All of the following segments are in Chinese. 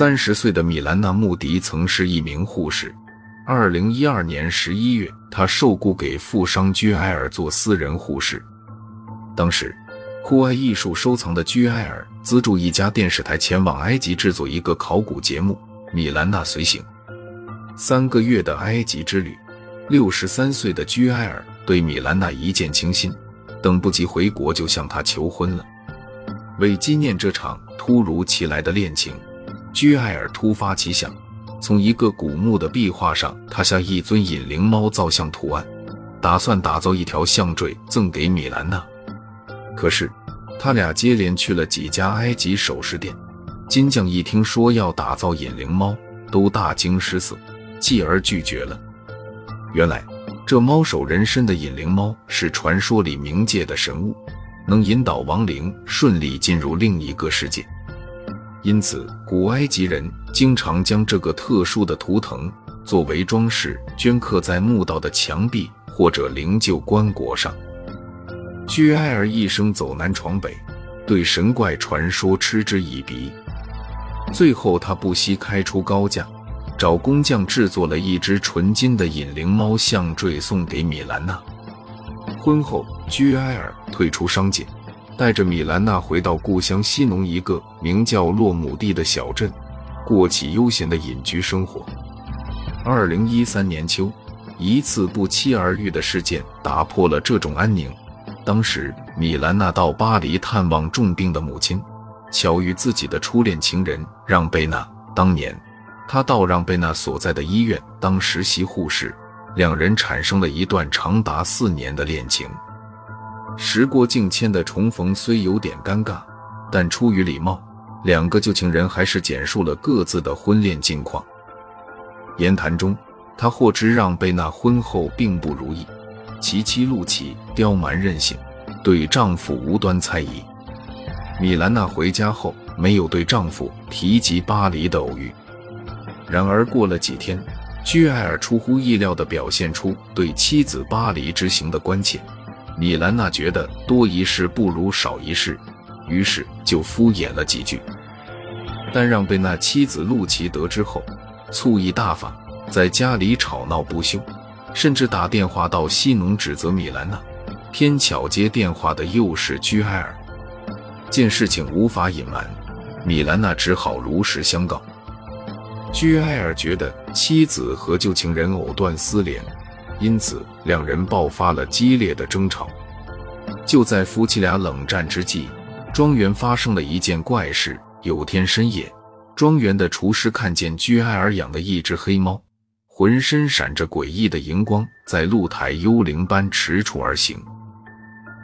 三十岁的米兰娜·穆迪曾是一名护士。二零一二年十一月，她受雇给富商居埃尔做私人护士。当时，酷爱艺术收藏的居埃尔资助一家电视台前往埃及制作一个考古节目，米兰娜随行。三个月的埃及之旅，六十三岁的居埃尔对米兰娜一见倾心，等不及回国就向她求婚了。为纪念这场突如其来的恋情。居埃尔突发奇想，从一个古墓的壁画上拓下一尊隐灵猫造像图案，打算打造一条项坠赠给米兰娜。可是，他俩接连去了几家埃及首饰店，金匠一听说要打造隐灵猫，都大惊失色，继而拒绝了。原来，这猫首人身的隐灵猫是传说里冥界的神物，能引导亡灵顺利进入另一个世界。因此，古埃及人经常将这个特殊的图腾作为装饰，镌刻在墓道的墙壁或者灵柩棺椁上。居埃尔一生走南闯北，对神怪传说嗤之以鼻。最后，他不惜开出高价，找工匠制作了一只纯金的隐灵猫项坠送给米兰娜。婚后，居埃尔退出商界。带着米兰娜回到故乡西农一个名叫洛姆蒂的小镇，过起悠闲的隐居生活。二零一三年秋，一次不期而遇的事件打破了这种安宁。当时，米兰娜到巴黎探望重病的母亲，巧遇自己的初恋情人让贝娜。当年，她到让贝娜所在的医院当实习护士，两人产生了一段长达四年的恋情。时过境迁的重逢虽有点尴尬，但出于礼貌，两个旧情人还是简述了各自的婚恋近况。言谈中，他获知让贝娜婚后并不如意，其妻露琪刁蛮任性，对丈夫无端猜疑。米兰娜回家后没有对丈夫提及巴黎的偶遇。然而过了几天，居埃尔出乎意料地表现出对妻子巴黎之行的关切。米兰娜觉得多一事不如少一事，于是就敷衍了几句。但让贝娜妻子露琪得知后，醋意大发，在家里吵闹不休，甚至打电话到西农指责米兰娜。偏巧接电话的又是居埃尔，见事情无法隐瞒，米兰娜只好如实相告。居埃尔觉得妻子和旧情人藕断丝连。因此，两人爆发了激烈的争吵。就在夫妻俩冷战之际，庄园发生了一件怪事。有天深夜，庄园的厨师看见居埃尔养的一只黑猫，浑身闪着诡异的荧光，在露台幽灵般踟蹰而行。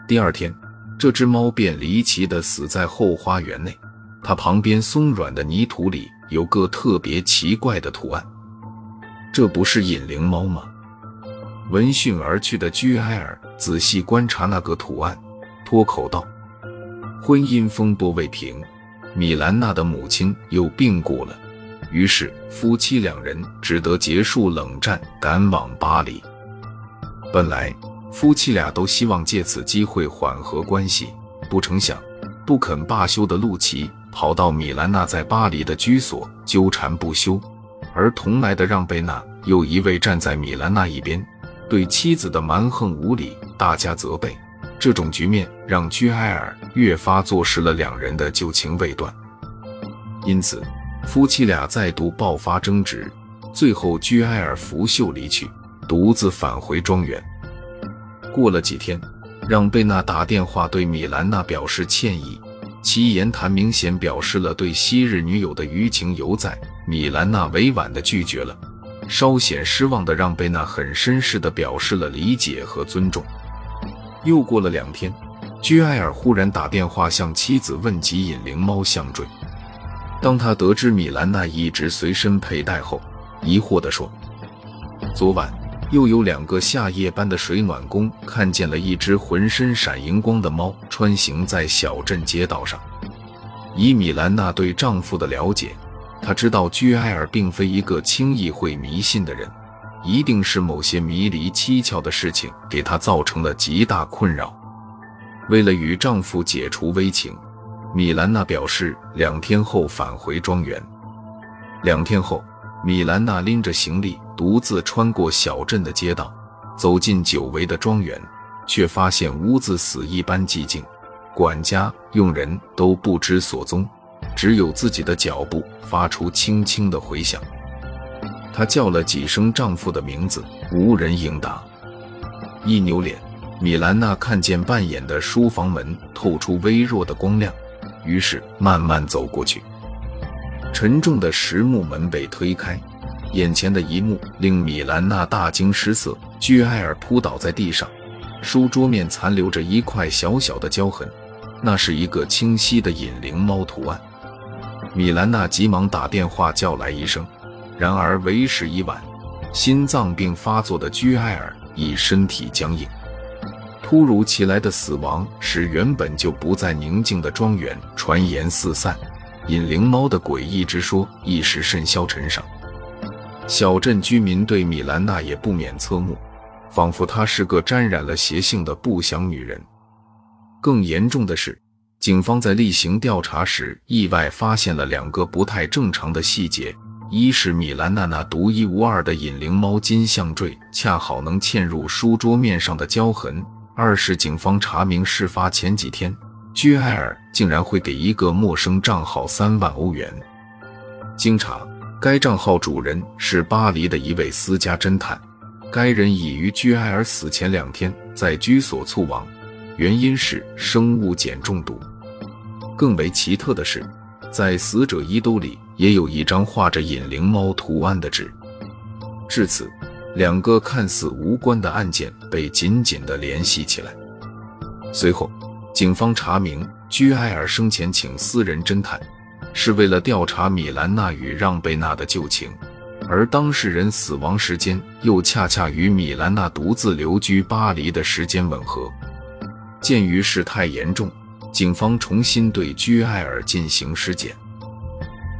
第二天，这只猫便离奇地死在后花园内，它旁边松软的泥土里有个特别奇怪的图案。这不是引灵猫吗？闻讯而去的居埃尔仔细观察那个图案，脱口道：“婚姻风波未平，米兰娜的母亲又病故了。于是夫妻两人只得结束冷战，赶往巴黎。本来夫妻俩都希望借此机会缓和关系，不成想不肯罢休的露琪跑到米兰娜在巴黎的居所纠缠不休，而同来的让贝娜又一味站在米兰娜一边。”对妻子的蛮横无理大加责备，这种局面让居埃尔越发坐实了两人的旧情未断。因此，夫妻俩再度爆发争执，最后居埃尔拂袖离去，独自返回庄园。过了几天，让贝娜打电话对米兰娜表示歉意，其言谈明显表示了对昔日女友的余情犹在，米兰娜委婉地拒绝了。稍显失望的让贝娜很绅士的表示了理解和尊重。又过了两天，居埃尔忽然打电话向妻子问及引灵猫项坠。当他得知米兰娜一直随身佩戴后，疑惑地说：“昨晚又有两个下夜班的水暖工看见了一只浑身闪荧光的猫穿行在小镇街道上。”以米兰娜对丈夫的了解。他知道居埃尔并非一个轻易会迷信的人，一定是某些迷离蹊跷的事情给他造成了极大困扰。为了与丈夫解除危情，米兰娜表示两天后返回庄园。两天后，米兰娜拎着行李，独自穿过小镇的街道，走进久违的庄园，却发现屋子死一般寂静，管家、佣人都不知所踪，只有自己的脚步发出轻轻的回响。她叫了几声丈夫的名字，无人应答。一扭脸，米兰娜看见半掩的书房门透出微弱的光亮，于是慢慢走过去。沉重的实木门被推开，眼前的一幕令米兰娜大惊失色。居埃尔扑倒在地上，书桌面残留着一块小小的胶痕，那是一个清晰的引灵猫图案。米兰娜急忙打电话叫来医生，然而为时已晚，心脏病发作的居埃尔已身体僵硬。突如其来的死亡使原本就不再宁静的庄园传言四散。引灵猫的诡异之说一时甚嚣尘上，小镇居民对米兰娜也不免侧目，仿佛她是个沾染了邪性的不祥女人。更严重的是，警方在例行调查时意外发现了两个不太正常的细节：一是米兰娜那独一无二的引灵猫金项坠恰好能嵌入书桌面上的胶痕；二是警方查明事发前几天。居埃尔竟然会给一个陌生账号三万欧元。经查，该账号主人是巴黎的一位私家侦探。该人已于居埃尔死前两天在居所猝亡，原因是生物碱中毒。更为奇特的是，在死者衣兜里也有一张画着引灵猫图案的纸。至此，两个看似无关的案件被紧紧地联系起来。随后。警方查明，居埃尔生前请私人侦探，是为了调查米兰娜与让贝纳的旧情，而当事人死亡时间又恰恰与米兰娜独自留居巴黎的时间吻合。鉴于事态严重，警方重新对居埃尔进行尸检。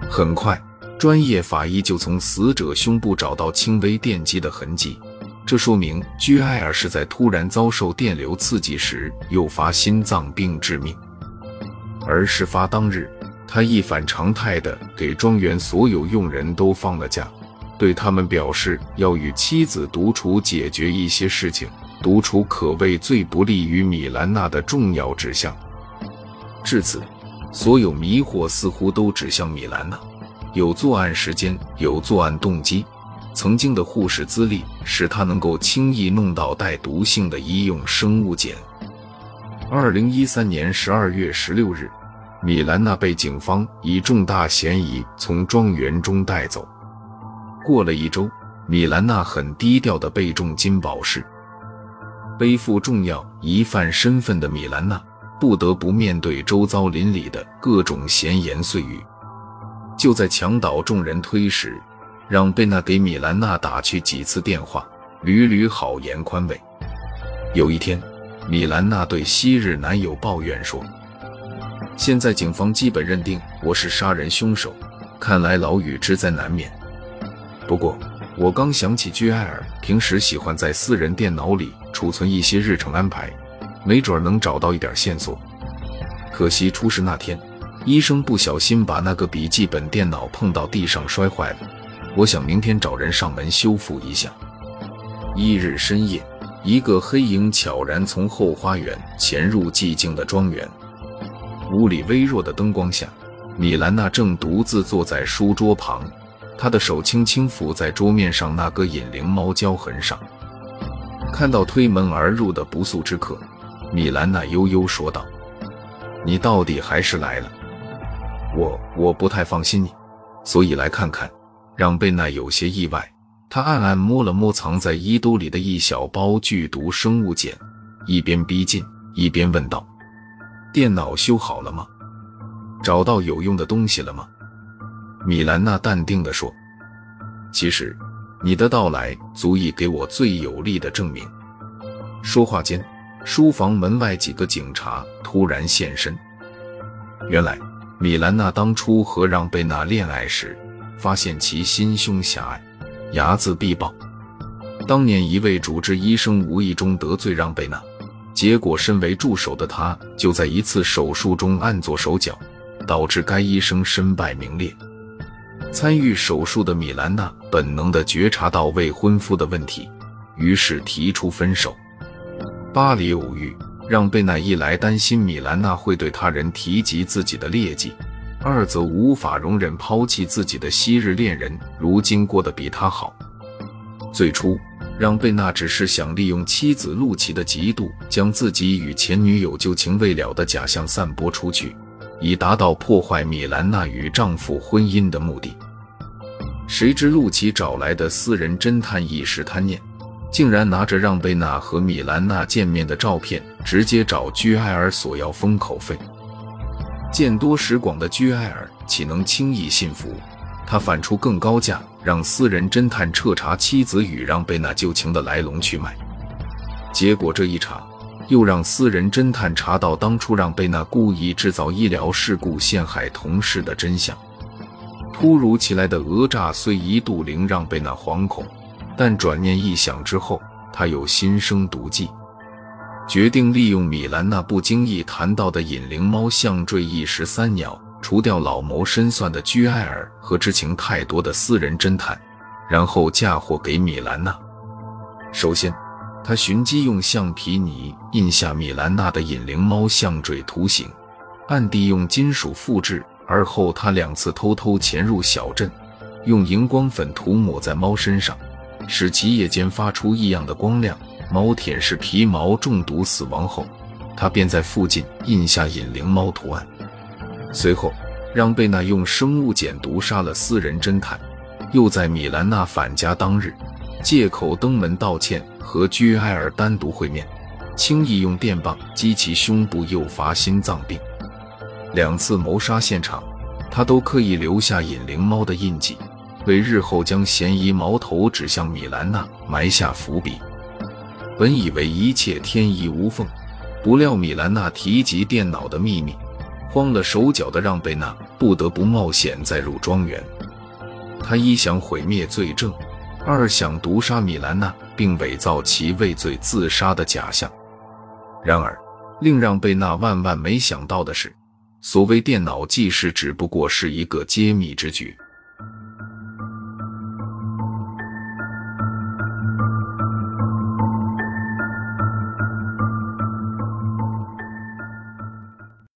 很快，专业法医就从死者胸部找到轻微电击的痕迹。这说明居埃尔是在突然遭受电流刺激时诱发心脏病致命，而事发当日，他一反常态的给庄园所有佣人都放了假，对他们表示要与妻子独处解决一些事情。独处可谓最不利于米兰娜的重要指向。至此，所有迷惑似乎都指向米兰娜，有作案时间，有作案动机。曾经的护士资历使他能够轻易弄到带毒性的医用生物碱。二零一三年十二月十六日，米兰娜被警方以重大嫌疑从庄园中带走。过了一周，米兰娜很低调地被重金保释。背负重要疑犯身份的米兰娜不得不面对周遭邻里的各种闲言碎语。就在墙倒众人推时，让贝娜给米兰娜打去几次电话，屡屡好言宽慰。有一天，米兰娜对昔日男友抱怨说：“现在警方基本认定我是杀人凶手，看来牢狱之灾难免。不过，我刚想起居埃尔平时喜欢在私人电脑里储存一些日程安排，没准能找到一点线索。可惜出事那天，医生不小心把那个笔记本电脑碰到地上摔坏了。”我想明天找人上门修复一下。一日深夜，一个黑影悄然从后花园潜入寂静的庄园。屋里微弱的灯光下，米兰娜正独自坐在书桌旁，他的手轻轻抚在桌面上那个引灵猫胶痕上。看到推门而入的不速之客，米兰娜悠悠说道：“你到底还是来了。我我不太放心你，所以来看看。”让贝娜有些意外，他暗暗摸了摸藏在衣兜里的一小包剧毒生物碱，一边逼近一边问道：“电脑修好了吗？找到有用的东西了吗？”米兰娜淡定地说：“其实，你的到来足以给我最有力的证明。”说话间，书房门外几个警察突然现身。原来，米兰娜当初和让贝娜恋爱时。发现其心胸狭隘，睚眦必报。当年一位主治医生无意中得罪让贝娜，结果身为助手的他就在一次手术中暗做手脚，导致该医生身败名裂。参与手术的米兰娜本能的觉察到未婚夫的问题，于是提出分手。巴黎偶遇让贝奈一来担心米兰娜会对他人提及自己的劣迹，二则无法容忍抛弃自己的昔日恋人如今过得比他好。最初，让贝纳只是想利用妻子露琪的嫉妒，将自己与前女友旧情未了的假象散播出去，以达到破坏米兰娜与丈夫婚姻的目的。谁知陆琪找来的私人侦探一时贪念，竟然拿着让贝娜和米兰娜见面的照片，直接找居埃尔索要封口费。见多识广的居埃尔岂能轻易信服？他反出更高价，让私人侦探彻查妻子与让贝娜旧情的来龙去脉。结果这一查，又让私人侦探查到当初让贝娜故意制造医疗事故陷害同事的真相。突如其来的讹诈虽一度令让贝娜惶恐，但转念一想之后，他又心生毒计，决定利用米兰娜不经意谈到的引灵猫项坠一石三鸟。除掉老谋深算的居埃尔和知情太多的私人侦探，然后嫁祸给米兰娜。首先，他寻机用橡皮泥印下米兰娜的引灵猫项坠图形，暗地用金属复制。而后，他两次偷偷潜入小镇，用荧光粉涂抹在猫身上，使其夜间发出异样的光亮。猫舔舐皮毛中毒死亡后，他便在附近印下引灵猫图案。随后，让贝娜用生物碱毒杀了私人侦探，又在米兰娜返家当日，借口登门道歉和居埃尔单独会面，轻易用电棒击其胸部诱发心脏病。两次谋杀现场，他都刻意留下引灵猫的印记，为日后将嫌疑矛头指向米兰娜埋下伏笔。本以为一切天衣无缝，不料米兰娜提及电脑的秘密。慌了手脚的让贝娜不得不冒险再入庄园。他一想毁灭罪证，二想毒杀米兰娜，并伪造其畏罪自杀的假象。然而，令让贝娜万万没想到的是，所谓电脑记事只不过是一个揭秘之举。